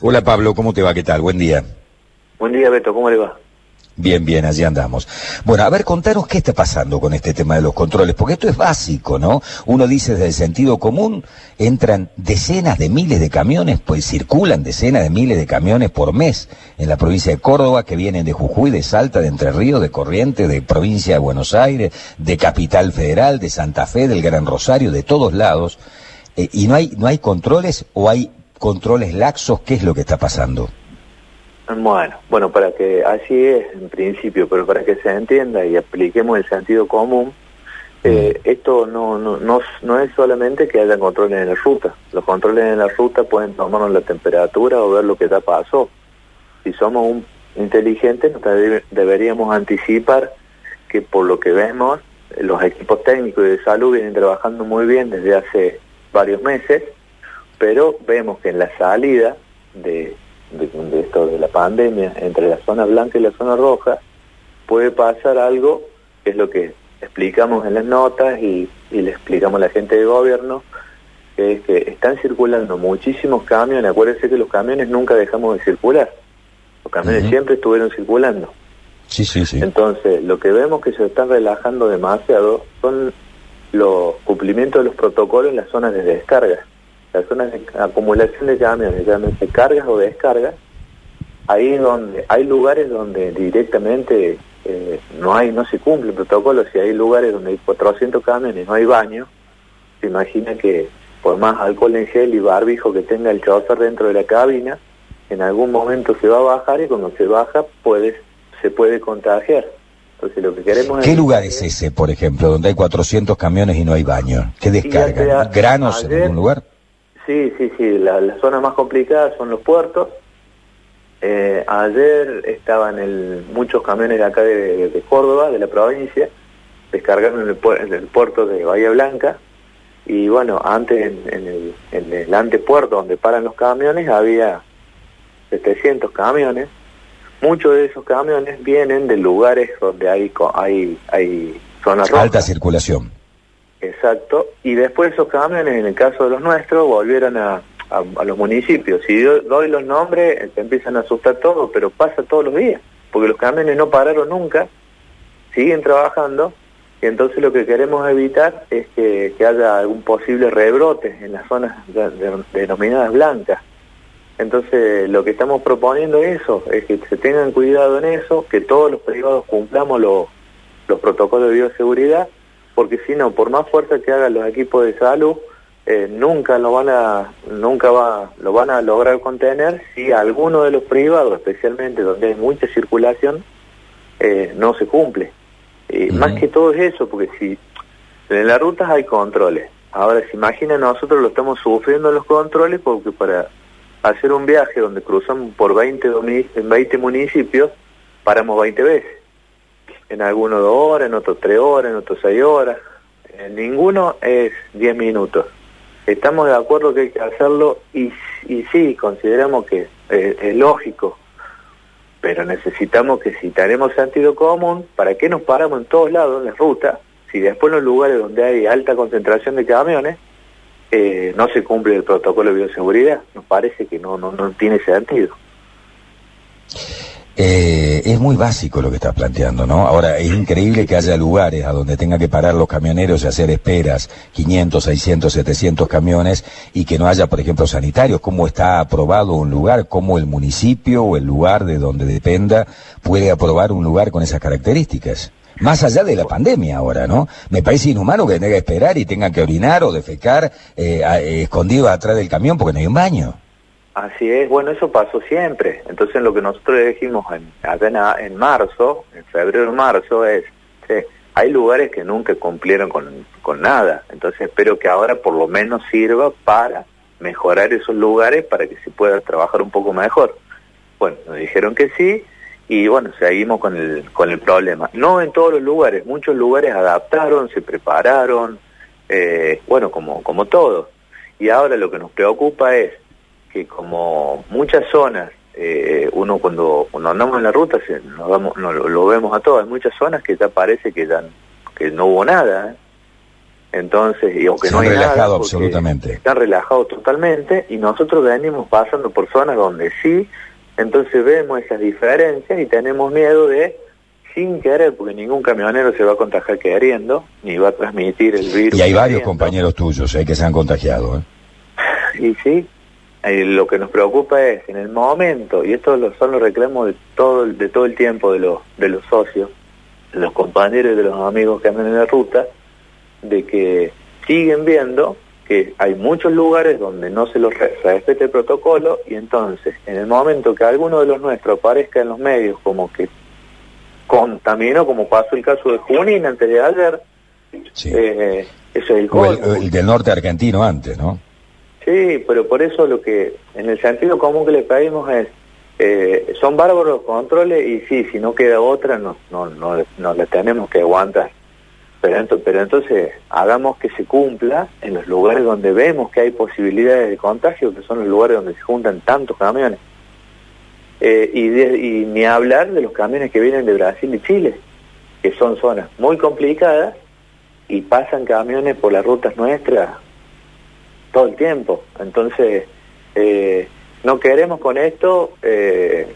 Hola Pablo, ¿cómo te va? ¿Qué tal? Buen día. Buen día, Beto, ¿cómo le va? Bien, bien, allí andamos. Bueno, a ver, contanos qué está pasando con este tema de los controles, porque esto es básico, ¿no? Uno dice desde el sentido común, entran decenas de miles de camiones, pues circulan decenas de miles de camiones por mes en la provincia de Córdoba, que vienen de Jujuy, de Salta, de Entre Ríos, de Corrientes, de provincia de Buenos Aires, de Capital Federal, de Santa Fe, del Gran Rosario, de todos lados. Eh, y no hay, no hay controles o hay controles laxos, ¿qué es lo que está pasando? Bueno, bueno, para que así es en principio, pero para que se entienda y apliquemos el sentido común, eh, esto no, no, no, no, es solamente que haya controles en la ruta. Los controles en la ruta pueden tomarnos la temperatura o ver lo que ya pasó. Si somos un inteligentes, deberíamos anticipar que por lo que vemos, los equipos técnicos y de salud vienen trabajando muy bien desde hace varios meses pero vemos que en la salida de, esto de la pandemia entre la zona blanca y la zona roja puede pasar algo que es lo que explicamos en las notas y, le explicamos a la gente de gobierno que es que están circulando muchísimos camiones. Acuérdense que los camiones nunca dejamos de circular. Los camiones siempre estuvieron circulando. Sí sí sí. Entonces lo que vemos que se están relajando demasiado son los cumplimientos de los protocolos en las zonas de descarga las zonas de acumulación de camiones, llámense cargas o descargas, ahí donde hay lugares donde directamente eh, no hay no se cumple el protocolo, si hay lugares donde hay 400 camiones no hay baño, se imagina que por más alcohol en gel y barbijo que tenga el chofer dentro de la cabina, en algún momento se va a bajar y cuando se baja puede, se puede contagiar. Entonces lo que queremos ¿Qué lugar es ese, por ejemplo, donde hay 400 camiones y no hay baño? ¿Qué descarga? ¿Granos en algún lugar? Sí, sí, sí, la, la zona más complicada son los puertos. Eh, ayer estaban el, muchos camiones de acá de, Córdoba, de la provincia, descargaron en el, puerto de Bahía Blanca y bueno, antes en, el, en el antepuerto donde paran los camiones había 700 camiones. Muchos de esos camiones vienen de lugares donde hay hay hay zonas alta circulación. Exacto, y después esos camiones, en el caso de los nuestros, volvieron a, a, los municipios. Si doy los nombres, te empiezan a asustar todo, pero pasa todos los días, porque los camiones no pararon nunca, siguen trabajando, y entonces lo que queremos evitar es que, haya algún posible rebrote en las zonas denominadas blancas. Entonces lo que estamos proponiendo es eso, es que se tengan cuidado en eso, que todos los privados cumplamos los protocolos de bioseguridad porque si no, por más fuerza que hagan los equipos de salud, eh, nunca lo van a nunca va lo van a lograr contener si alguno de los privados, especialmente donde hay mucha circulación, eh, no se cumple. y Más que todo es eso, porque si en las rutas hay controles. Ahora, se imagina, nosotros lo estamos sufriendo los controles porque para hacer un viaje donde cruzamos por 20, 20 municipios, paramos 20 veces en algunos dos horas, en otros tres horas, en otros seis horas. En ninguno es diez minutos. Estamos de acuerdo que hay que hacerlo y, sí, consideramos que es lógico, pero necesitamos que si tenemos sentido común, ¿para qué nos paramos en todos lados en la ruta? Si después en los lugares donde hay alta concentración de camiones, eh, no se cumple el protocolo de bioseguridad, nos parece que no, no, no tiene sentido. Eh, es muy básico lo que estás planteando, ¿no? Ahora, es increíble que haya lugares a donde tenga que parar los camioneros y hacer esperas, 500, 600, 700 camiones, y que no haya, por ejemplo, sanitarios. ¿Cómo está aprobado un lugar? ¿Cómo el municipio o el lugar de donde dependa puede aprobar un lugar con esas características? Más allá de la pandemia ahora, ¿no? Me parece inhumano que tenga que esperar y tenga que orinar o defecar eh, eh, escondido atrás del camión porque no hay un baño. Así es, bueno, eso pasó siempre. Entonces lo que nosotros dijimos en, en marzo, en febrero marzo, es, hay lugares que nunca cumplieron con, con nada. Entonces espero que ahora por lo menos sirva para mejorar esos lugares para que se pueda trabajar un poco mejor. Bueno, nos dijeron que sí y bueno, seguimos con el, con el problema. No en todos los lugares, muchos lugares adaptaron, se prepararon, eh, bueno, como, como todo. Y ahora lo que nos preocupa es que como muchas zonas, eh, uno cuando, cuando andamos en la ruta se, nos lo, vemos a todas, hay muchas zonas que ya parece que, ya, que no hubo nada. ¿eh? Entonces, y aunque no hay relajado absolutamente. Están relajados totalmente y nosotros venimos pasando por zonas donde sí, entonces vemos esas diferencias y tenemos miedo de, sin querer, porque ningún camionero se va a contagiar queriendo, ni va a transmitir el virus. Y hay varios compañeros tuyos eh, que se han contagiado. ¿eh? Y sí, lo que nos preocupa es en el momento, y esto son los reclamos de todo, de todo el tiempo de los, de los socios, de los compañeros y de los amigos que andan en la ruta, de que siguen viendo que hay muchos lugares donde no se los respete el protocolo y entonces en el momento que alguno de los nuestros aparezca en los medios como que contaminó, como pasó el caso de Junín antes de ayer, eh, eso es el, el, del norte argentino antes, ¿no? Sí, pero por eso lo que, en el sentido común que le pedimos es, eh, son bárbaros los controles y sí, si no queda otra, no, no, no, no la tenemos que aguantar. Pero, pero entonces hagamos que se cumpla en los lugares donde vemos que hay posibilidades de contagio, que son los lugares donde se juntan tantos camiones. Eh, y, ni hablar de los camiones que vienen de Brasil y Chile, que son zonas muy complicadas y pasan camiones por las rutas nuestras todo el tiempo. Entonces, eh, no queremos con esto eh,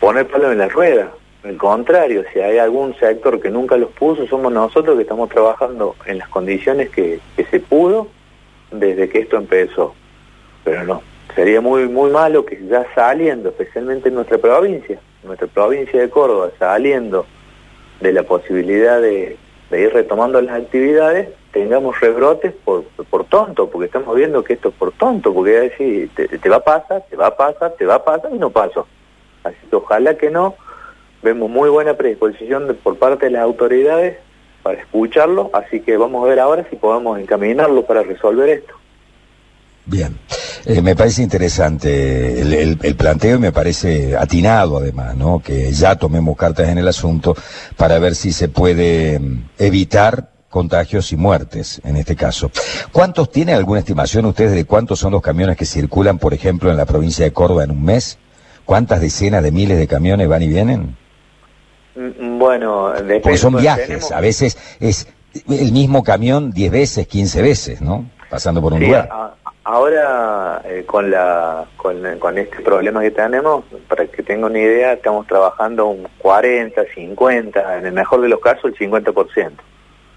poner palo en la rueda. Al contrario, si hay algún sector que nunca los puso, somos nosotros que estamos trabajando en las condiciones que, se pudo desde que esto empezó. Pero no, sería muy muy malo que ya saliendo, especialmente en nuestra provincia, nuestra provincia de Córdoba, saliendo de la posibilidad de, ir retomando las actividades, tengamos rebrotes por, por tonto, porque estamos viendo que esto es por tonto, porque te, va a pasar, te va a pasar, te va a pasar y no pasó. Así que ojalá que no, vemos muy buena predisposición por parte de las autoridades para escucharlo, así que vamos a ver ahora si podemos encaminarlo para resolver esto. Bien, eh, me parece interesante el, planteo y me parece atinado además, ¿no? Que ya tomemos cartas en el asunto para ver si se puede mm, evitar contagios y muertes en este caso. ¿Cuántos tiene alguna estimación ustedes de cuántos son los camiones que circulan, por ejemplo, en la provincia de Córdoba en un mes? ¿Cuántas decenas de miles de camiones van y vienen? Mm, bueno, Porque son viajes, a veces es el mismo camión 10 veces, 15 veces, ¿no? Pasando por un lugar. Ahora, eh, con, la, con, este problema que tenemos, para que tenga una idea, estamos trabajando un 40, 50, en el mejor de los casos el 50%.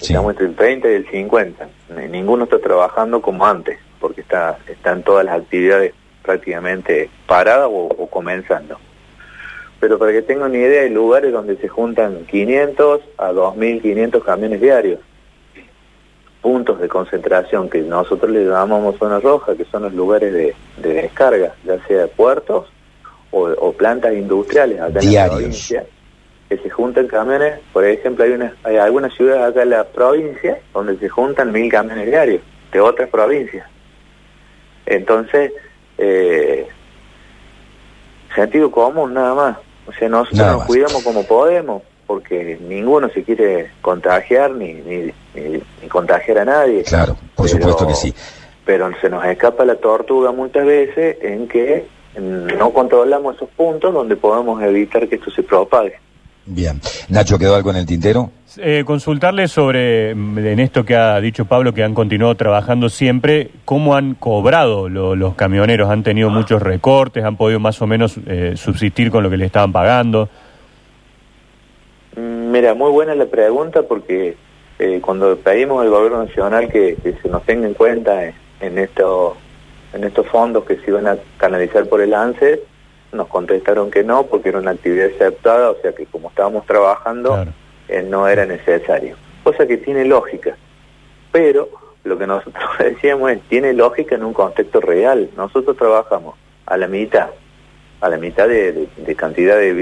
Estamos entre el 30 y el 50. Ninguno está trabajando como antes, porque está, están todas las actividades prácticamente paradas o comenzando pero para que tengan una idea, hay lugares donde se juntan 500 a 2.500 camiones diarios. Puntos de concentración que nosotros le llamamos zona roja, que son los lugares de, descarga, ya sea puertos o, plantas industriales acá en la provincia, que se juntan camiones, por ejemplo, hay, una, hay algunas ciudades acá en la provincia donde se juntan mil camiones diarios de otras provincias. Entonces, eh, sentido común nada más. O sea, nosotros nos cuidamos como podemos, porque ninguno se quiere contagiar ni, ni, ni, contagiar a nadie. Claro, por supuesto que sí. Pero se nos escapa la tortuga muchas veces en que no controlamos esos puntos donde podemos evitar que esto se propague. Bien. Nacho, ¿quedó algo en el tintero? Eh, consultarle sobre, en esto que ha dicho Pablo, que han continuado trabajando siempre, ¿cómo han cobrado los camioneros? ¿Han tenido muchos recortes? ¿Han podido más o menos eh, subsistir con lo que le estaban pagando? Mira, muy buena la pregunta porque eh, cuando pedimos al gobierno nacional que, se nos tenga en cuenta en, en, en estos fondos que se iban a canalizar por el ANSE, nos contestaron que no porque era una actividad aceptada, o sea que como estábamos trabajando eh, no era necesario. Cosa que tiene lógica, pero lo que nosotros decíamos es, tiene lógica en un contexto real. Nosotros trabajamos a la mitad, a la mitad de, cantidad de,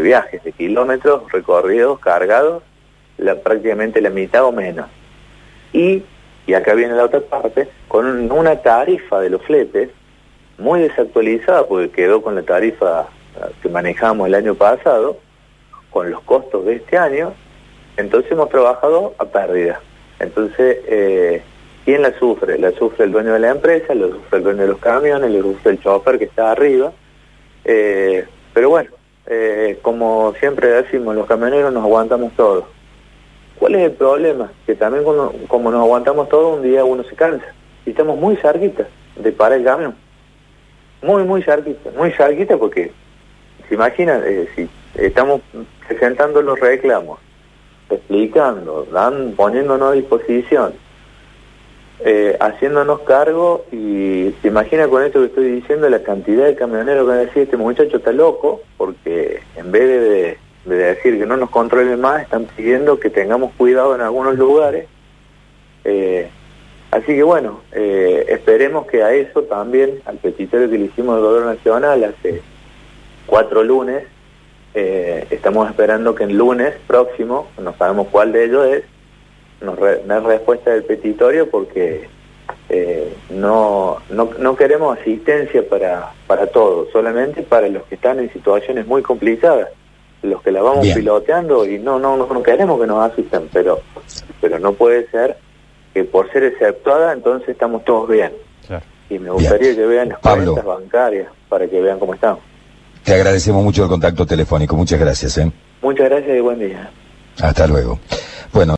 viajes, de kilómetros recorridos, cargados, la, prácticamente la mitad o menos. Y, y acá viene la otra parte, con una tarifa de los fletes muy desactualizada porque quedó con la tarifa que manejamos el año pasado, con los costos de este año, entonces hemos trabajado a pérdida. Entonces, eh, ¿quién la sufre? La sufre el dueño de la empresa, la sufre el dueño de los camiones, la sufre el chofer que está arriba. Eh, pero bueno, eh, como siempre decimos, los camioneros nos aguantamos todo. ¿Cuál es el problema? Que también cuando, como nos aguantamos todo, un día uno se cansa. Y estamos muy cerquita de parar el camión. Muy, muy cerquita. Muy cerquita porque, se imaginan, eh, si estamos presentando los reclamos, explicando, dan, poniéndonos a disposición, eh, haciéndonos cargo y se imagina con esto que estoy diciendo la cantidad de camioneros que van a decir este muchacho está loco porque en vez de, de decir que no nos controlen más están pidiendo que tengamos cuidado en algunos lugares. Eh, así que bueno eh, esperemos que a eso también al petitorio que le hicimos al gobierno nacional hace cuatro lunes estamos esperando que el lunes próximo no sabemos cuál de ellos es nos re, respuesta del petitorio porque eh, no, no, no, queremos asistencia para, para todos, solamente para los que están en situaciones muy complicadas, los que la vamos Bien. piloteando y no, no, no, queremos que nos asisten, pero, pero no puede ser que por ser exceptuada entonces estamos todos bien. Claro. Y me gustaría bien. que vean las Pablo, cuentas bancarias para que vean cómo estamos. Te agradecemos mucho el contacto telefónico, muchas gracias. ¿eh? Muchas gracias y buen día. Hasta luego. Bueno.